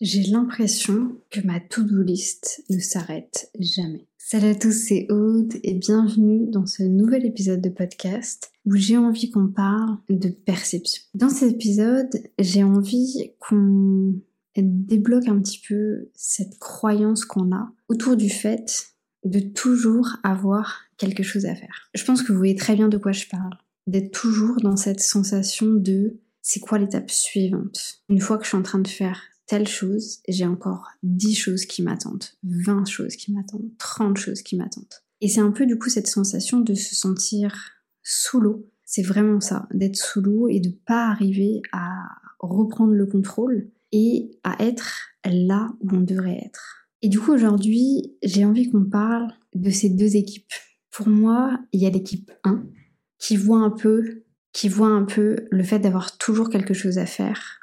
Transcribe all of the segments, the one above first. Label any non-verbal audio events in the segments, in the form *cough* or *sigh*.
J'ai l'impression que ma to-do list ne s'arrête jamais. Salut à tous, c'est Aude et bienvenue dans ce nouvel épisode de podcast où j'ai envie qu'on parle de perception. Dans cet épisode, j'ai envie qu'on débloque un petit peu cette croyance qu'on a autour du fait de toujours avoir quelque chose à faire. Je pense que vous voyez très bien de quoi je parle. D'être toujours dans cette sensation de c'est quoi l'étape suivante? Une fois que je suis en train de faire telle chose, j'ai encore 10 choses qui m'attendent, 20 choses qui m'attendent, 30 choses qui m'attendent. Et c'est un peu du coup cette sensation de se sentir sous l'eau. C'est vraiment ça, d'être sous l'eau et de pas arriver à reprendre le contrôle et à être là où on devrait être. Et du coup aujourd'hui, j'ai envie qu'on parle de ces deux équipes. Pour moi, il y a l'équipe 1 qui voit un peu qui voit un peu le fait d'avoir toujours quelque chose à faire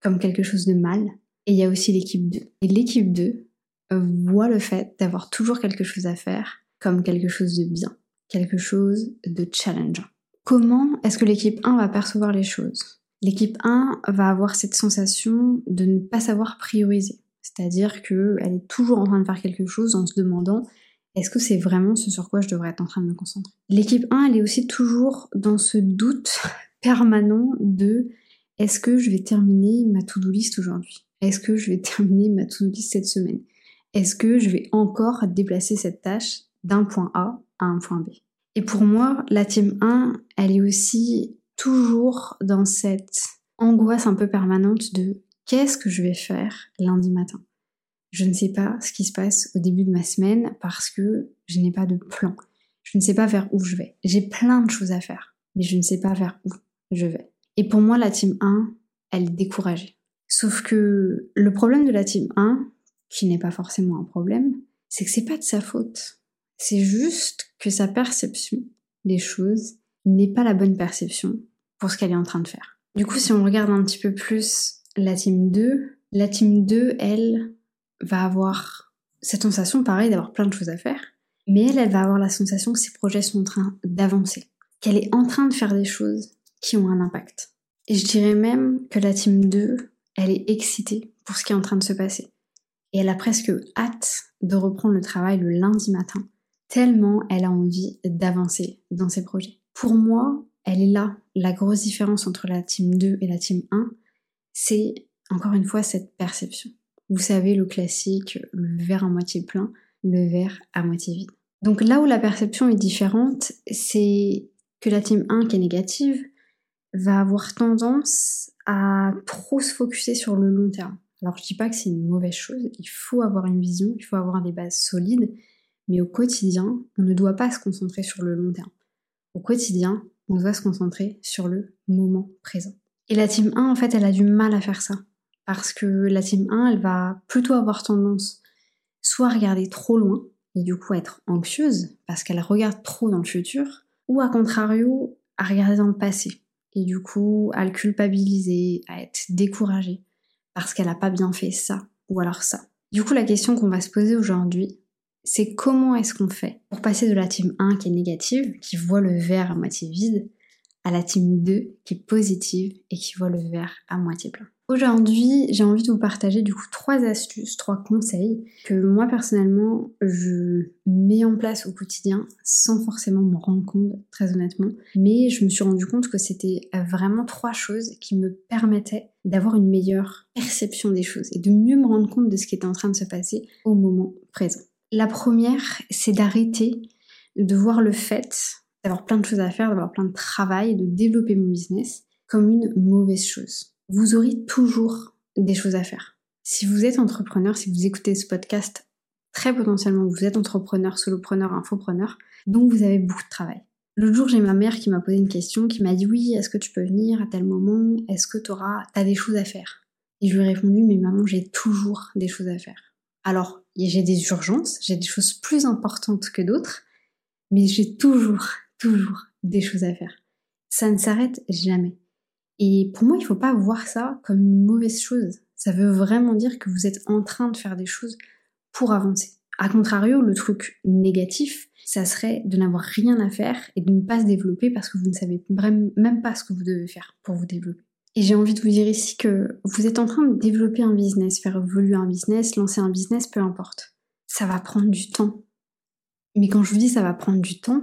comme quelque chose de mal et il y a aussi l'équipe 2. Et l'équipe 2 voit le fait d'avoir toujours quelque chose à faire comme quelque chose de bien, quelque chose de challengeant. Comment est-ce que l'équipe 1 va percevoir les choses? L'équipe 1 va avoir cette sensation de ne pas savoir prioriser. C'est-à-dire qu'elle est toujours en train de faire quelque chose en se demandant est-ce que c'est vraiment ce sur quoi je devrais être en train de me concentrer? L'équipe 1, elle est aussi toujours dans ce doute *laughs* permanent de est-ce que je vais terminer ma to-do list aujourd'hui? Est-ce que je vais *laughs* terminer ma to-do list cette semaine? Est-ce que je vais encore déplacer cette tâche d'un point A à un point B? Et pour moi, la team 1, elle est aussi toujours dans cette angoisse un peu permanente de qu'est-ce que je vais faire lundi matin? Je ne sais pas ce qui se passe au début de ma semaine parce que je n'ai pas de plan. Je ne sais pas vers où je vais. J'ai plein de choses à faire, mais je ne sais pas vers où je vais. Et pour moi, la team 1, elle est découragée. Sauf que le problème de la team 1, qui n'est pas forcément un problème, c'est que c'est pas de sa faute. C'est juste que sa perception des choses n'est pas la bonne perception pour ce qu'elle est en train de faire. Du coup, si on regarde un petit peu plus la team 2, la team 2, elle, va avoir cette sensation, pareil, d'avoir plein de choses à faire, mais elle, elle va avoir la sensation que ses projets sont en train d'avancer, qu'elle est en train de faire des choses qui ont un impact. Et je dirais même que la team 2, elle est excitée pour ce qui est en train de se passer. Et elle a presque hâte de reprendre le travail le lundi matin, tellement elle a envie d'avancer dans ses projets. Pour moi, elle est là, la grosse différence entre la team 2 et la team 1, c'est encore une fois cette perception. Vous savez, le classique, le verre à moitié plein, le verre à moitié vide. Donc là où la perception est différente, c'est que la team 1 qui est négative va avoir tendance à trop se focuser sur le long terme. Alors je dis pas que c'est une mauvaise chose, il faut avoir une vision, il faut avoir des bases solides, mais au quotidien, on ne doit pas se concentrer sur le long terme. Au quotidien, on doit se concentrer sur le moment présent. Et la team 1, en fait, elle a du mal à faire ça. Parce que la team 1, elle va plutôt avoir tendance soit à regarder trop loin, et du coup être anxieuse, parce qu'elle regarde trop dans le futur, ou à contrario, à regarder dans le passé, et du coup à le culpabiliser, à être découragée parce qu'elle n'a pas bien fait ça ou alors ça. Du coup, la question qu'on va se poser aujourd'hui, c'est comment est-ce qu'on fait pour passer de la team 1 qui est négative, qui voit le verre à moitié vide, à la team 2 qui est positive et qui voit le verre à moitié plein? Aujourd'hui, j'ai envie de vous partager du coup trois astuces, trois conseils que moi personnellement je mets en place au quotidien sans forcément me rendre compte, très honnêtement. Mais je me suis rendu compte que c'était vraiment trois choses qui me permettaient d'avoir une meilleure perception des choses et de mieux me rendre compte de ce qui était en train de se passer au moment présent. La première, c'est d'arrêter de voir le fait d'avoir plein de choses à faire, d'avoir plein de travail, de développer mon business comme une mauvaise chose vous aurez toujours des choses à faire. Si vous êtes entrepreneur, si vous écoutez ce podcast, très potentiellement vous êtes entrepreneur, solopreneur, infopreneur, donc vous avez beaucoup de travail. L'autre jour, j'ai ma mère qui m'a posé une question, qui m'a dit oui, est-ce que tu peux venir à tel moment? Est-ce que tu auras, as des choses à faire? Et je lui ai répondu, mais maman, j'ai toujours des choses à faire. Alors, j'ai des urgences, j'ai des choses plus importantes que d'autres, mais j'ai toujours, toujours des choses à faire. Ça ne s'arrête jamais. Et pour moi, il ne faut pas voir ça comme une mauvaise chose. Ça veut vraiment dire que vous êtes en train de faire des choses pour avancer. A contrario, le truc négatif, ça serait de n'avoir rien à faire et de ne pas se développer parce que vous ne savez même pas ce que vous devez faire pour vous développer. Et j'ai envie de vous dire ici que vous êtes en train de développer un business, faire évoluer un business, lancer un business, peu importe. Ça va prendre du temps. Mais quand je vous dis ça va prendre du temps,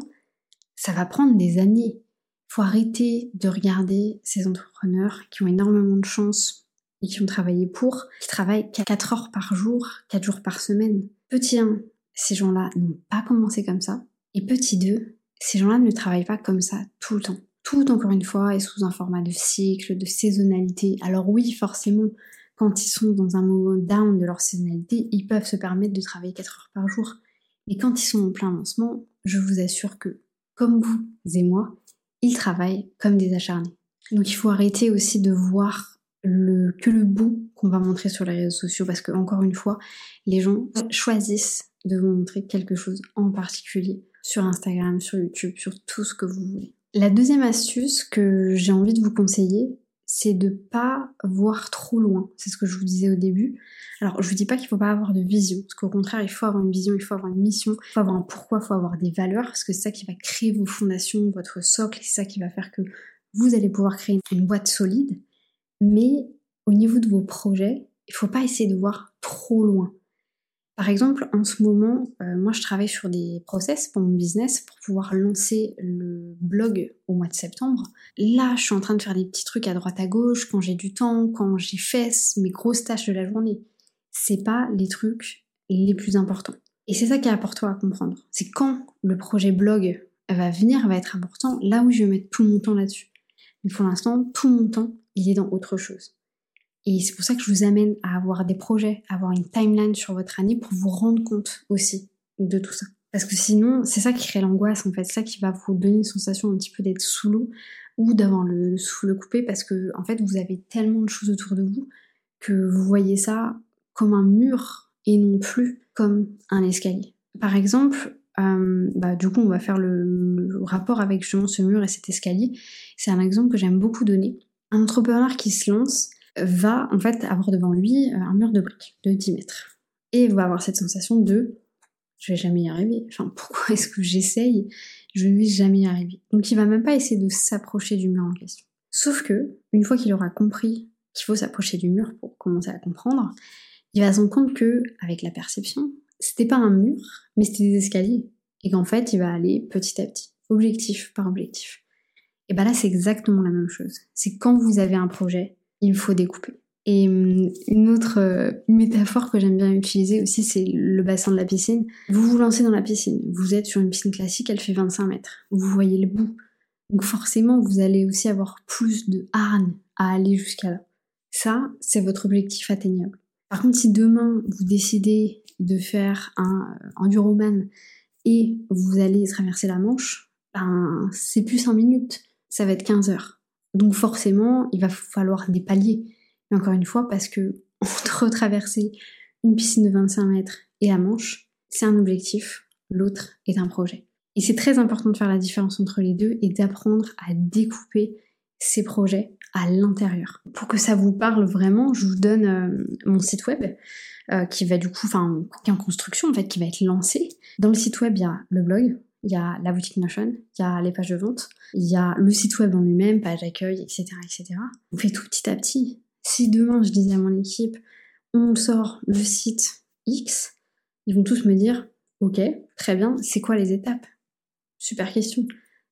ça va prendre des années. Faut arrêter de regarder ces entrepreneurs qui ont énormément de chance et qui ont travaillé pour, qui travaillent 4 heures par jour, 4 jours par semaine. Petit 1, ces gens-là n'ont pas commencé comme ça. Et petit 2, ces gens-là ne travaillent pas comme ça tout le temps. Tout, encore une fois, est sous un format de cycle, de saisonnalité. Alors oui, forcément, quand ils sont dans un moment down de leur saisonnalité, ils peuvent se permettre de travailler 4 heures par jour. Mais quand ils sont en plein lancement, je vous assure que, comme vous et moi, ils travaillent comme des acharnés. Donc il faut arrêter aussi de voir que le bout qu'on va montrer sur les réseaux sociaux parce que, encore une fois, les gens choisissent de vous montrer quelque chose en particulier sur Instagram, sur YouTube, sur tout ce que vous voulez. La deuxième astuce que j'ai envie de vous conseiller, c'est de pas voir trop loin. C'est ce que je vous disais au début. Alors, je vous dis pas qu'il faut pas avoir de vision, parce qu'au contraire, il faut avoir une vision, il faut avoir une mission, il faut avoir un pourquoi, il faut avoir des valeurs, parce que c'est ça qui va créer vos fondations, votre socle, c'est ça qui va faire que vous allez pouvoir créer une boîte solide. Mais au niveau de vos projets, il faut pas essayer de voir trop loin. Par exemple, en ce moment, euh, moi je travaille sur des process pour mon business pour pouvoir lancer le blog au mois de septembre. Là, je suis en train de faire des petits trucs à droite à gauche quand j'ai du temps, quand j'ai fait mes grosses tâches de la journée. C'est pas les trucs les plus importants. Et c'est ça qui est important à comprendre. C'est quand le projet blog va venir, va être important, là où je vais mettre tout mon temps là-dessus. Mais pour l'instant, tout mon temps, il est dans autre chose. Et c'est pour ça que je vous amène à avoir des projets, à avoir une timeline sur votre année pour vous rendre compte aussi de tout ça. Parce que sinon, c'est ça qui crée l'angoisse en fait, c'est ça qui va vous donner une sensation un petit peu d'être sous l'eau ou d'avoir le, souffle coupé parce que en fait vous avez tellement de choses autour de vous que vous voyez ça comme un mur et non plus comme un escalier. Par exemple, euh, bah, du coup on va faire le, le rapport avec justement ce mur et cet escalier. C'est un exemple que j'aime beaucoup donner. Un entrepreneur qui se lance, va en fait avoir devant lui euh, un mur de briques de 10 mètres. Et va avoir cette sensation de je vais jamais y arriver. Enfin, *laughs* pourquoi est-ce que j'essaye? Je ne vais jamais y arriver. Donc il va même pas essayer de s'approcher du mur en question. Sauf que, une fois qu'il aura compris qu'il faut s'approcher du mur pour commencer à comprendre, il va se rendre compte que, avec la perception, c'était pas un mur, mais c'était des escaliers. Et qu'en fait, il va aller petit à petit, objectif par objectif. Et ben là, c'est exactement la même chose. C'est quand vous avez un projet, il faut découper. Et hum, une autre euh, métaphore que j'aime bien utiliser aussi, c'est le bassin de la piscine. Vous vous lancez dans la piscine, vous êtes sur une piscine classique, elle fait 25 mètres. Vous voyez le bout. Donc forcément, vous allez aussi avoir plus de hargne à aller jusqu'à là. Ça, c'est votre objectif atteignable. Par contre, si demain, vous décidez de faire un euh, enduroman et vous allez traverser la Manche, ben, c'est plus 5 minutes, ça va être 15 heures. Donc forcément, il va falloir des paliers. Mais encore une fois, parce que *laughs* entre traverser une piscine de 25 mètres et la Manche, c'est un objectif, l'autre est un projet. Et c'est très important de faire la différence entre les deux et d'apprendre à découper ces projets à l'intérieur. Pour que ça vous parle vraiment, je vous donne euh, mon site web euh, qui va du coup, enfin, est en construction en fait, qui va être lancé. Dans le site web, il y a le blog, il y a la boutique Notion, il y a les pages de vente, il y a le site web en lui-même, page d'accueil, etc., etc. On fait tout petit à petit. Si demain je disais à mon équipe, on sort le site X, ils vont tous me dire, ok, très bien, c'est quoi les étapes? Super question.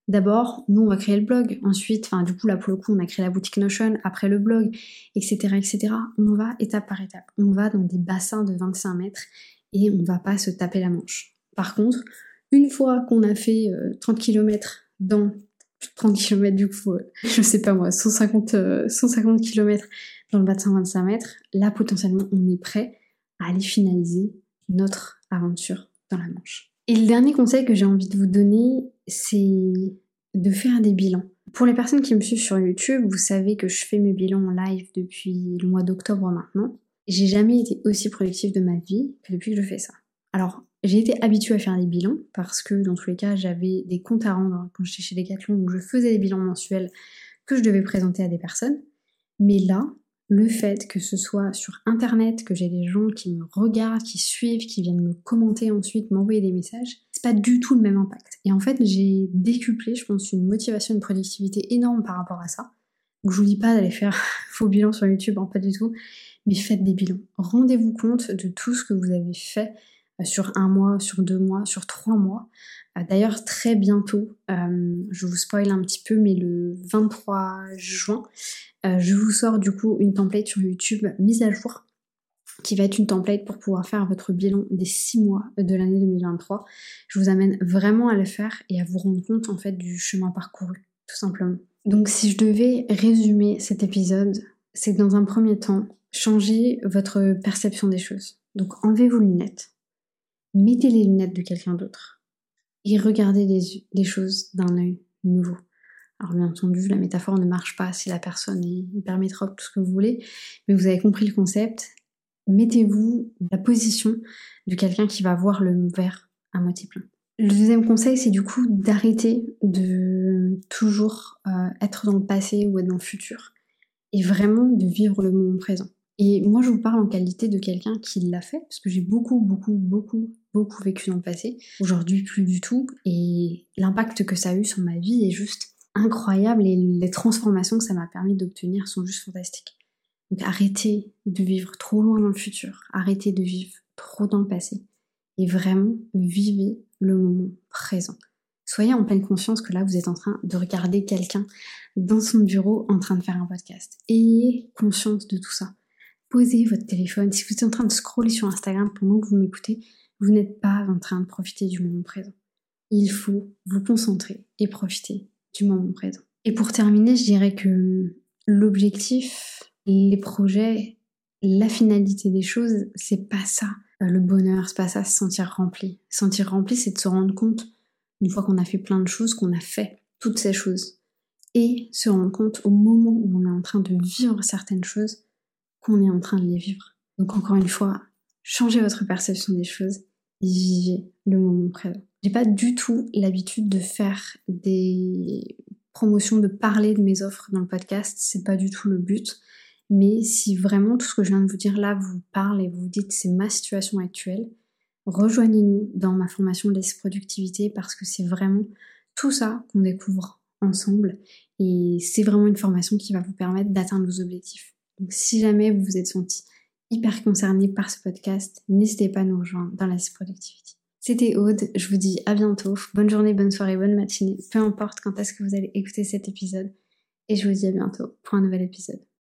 D'abord, nous, on va créer le blog. Ensuite, enfin, du coup, là, pour le coup, on a créé la boutique Notion, après le blog, etc., etc. On va étape par étape. On va dans des bassins de 25 mètres et on va pas se taper la manche. Par contre, une fois qu'on a fait 30 euh, km dans 30 km du coup, euh, *laughs* je sais pas moi, 150, 150 km dans le bassin 25 mètres, là potentiellement on est prêt à aller finaliser notre aventure dans la Manche. Et le dernier conseil que j'ai envie de vous donner, c'est de faire des bilans. Pour les personnes qui me suivent sur YouTube, vous savez que je fais mes bilans en live depuis le mois d'octobre maintenant. J'ai jamais été aussi productive de ma vie que depuis que je fais ça. Alors, j'ai été habituée à faire des bilans parce que dans tous les cas, j'avais des comptes à rendre quand j'étais chez Decathlon, donc je faisais des bilans mensuels que je devais présenter à des personnes. Mais là, le fait que ce soit sur internet, que j'ai des gens qui me regardent, qui suivent, qui viennent me commenter ensuite, m'envoyer des messages, c'est pas du tout le même impact. Et en fait, j'ai décuplé, je pense, une motivation, une productivité énorme par rapport à ça. je vous dis pas d'aller faire *laughs* vos bilans sur YouTube, hein, pas du tout, mais faites des bilans. Rendez-vous compte de tout ce que vous avez fait sur un mois, sur deux mois, sur trois mois. Euh, d'ailleurs, très bientôt, euh, je vous spoil un petit peu, mais le 23 juin, je vous sors du coup une template sur YouTube mise à jour qui va être une template pour pouvoir faire votre bilan des six mois de l'année 2023. Je vous amène vraiment à le faire et à vous rendre compte en fait du chemin parcouru, tout simplement. Donc si je devais résumer cet épisode, c'est que dans un premier temps, changez votre perception des choses. Donc enlevez vos lunettes, mettez les lunettes de quelqu'un d'autre et regardez les, choses d'un œil nouveau. Alors bien entendu, la métaphore ne marche pas si la personne est hyper métrope, tout ce que vous voulez, mais vous avez compris le concept. Mettez-vous la position de quelqu'un qui va voir le verre à moitié plein. Le deuxième conseil, c'est du coup d'arrêter de toujours euh, être dans le passé ou être dans le futur et vraiment de vivre le moment présent. Et moi, je vous parle en qualité de quelqu'un qui l'a fait, parce que j'ai beaucoup, beaucoup, beaucoup, beaucoup vécu dans le passé. Aujourd'hui, plus du tout. Et l'impact que ça a eu sur ma vie est juste incroyable et les transformations que ça m'a permis d'obtenir sont juste fantastiques. Donc arrêtez de vivre trop loin dans le futur, arrêtez de vivre trop dans le passé et vraiment vivez le moment présent. Soyez en pleine conscience que là, vous êtes en train de regarder quelqu'un dans son bureau en train de faire un podcast. Ayez conscience de tout ça. Posez votre téléphone. Si vous êtes en train de scroller sur Instagram pendant que vous m'écoutez, vous n'êtes pas en train de profiter du moment présent. Il faut vous concentrer et profiter du moment présent. Et pour terminer, je dirais que l'objectif, les projets, la finalité des choses, c'est pas ça. Euh, le bonheur, c'est pas ça, se sentir rempli. Se sentir rempli, c'est de se rendre compte, une fois qu'on a fait plein de choses, qu'on a fait toutes ces choses. Et se rendre compte au moment où on est en train de vivre certaines choses, qu'on est en train de les vivre. Donc encore une fois, changez votre perception des choses et vivez le moment présent. J'ai pas du tout l'habitude de faire des promotions, de parler de mes offres dans le podcast, c'est pas du tout le but. Mais si vraiment tout ce que je viens de vous dire là vous parle et vous dites c'est ma situation actuelle, rejoignez-nous dans ma formation de productivité parce que c'est vraiment tout ça qu'on découvre ensemble et c'est vraiment une formation qui va vous permettre d'atteindre vos objectifs. Donc si jamais vous vous êtes senti hyper concerné par ce podcast, n'hésitez pas à nous rejoindre dans la productivité. C'était Aude, je vous dis à bientôt, bonne journée, bonne soirée, bonne matinée, peu importe quand est-ce que vous allez écouter cet épisode, et je vous dis à bientôt pour un nouvel épisode.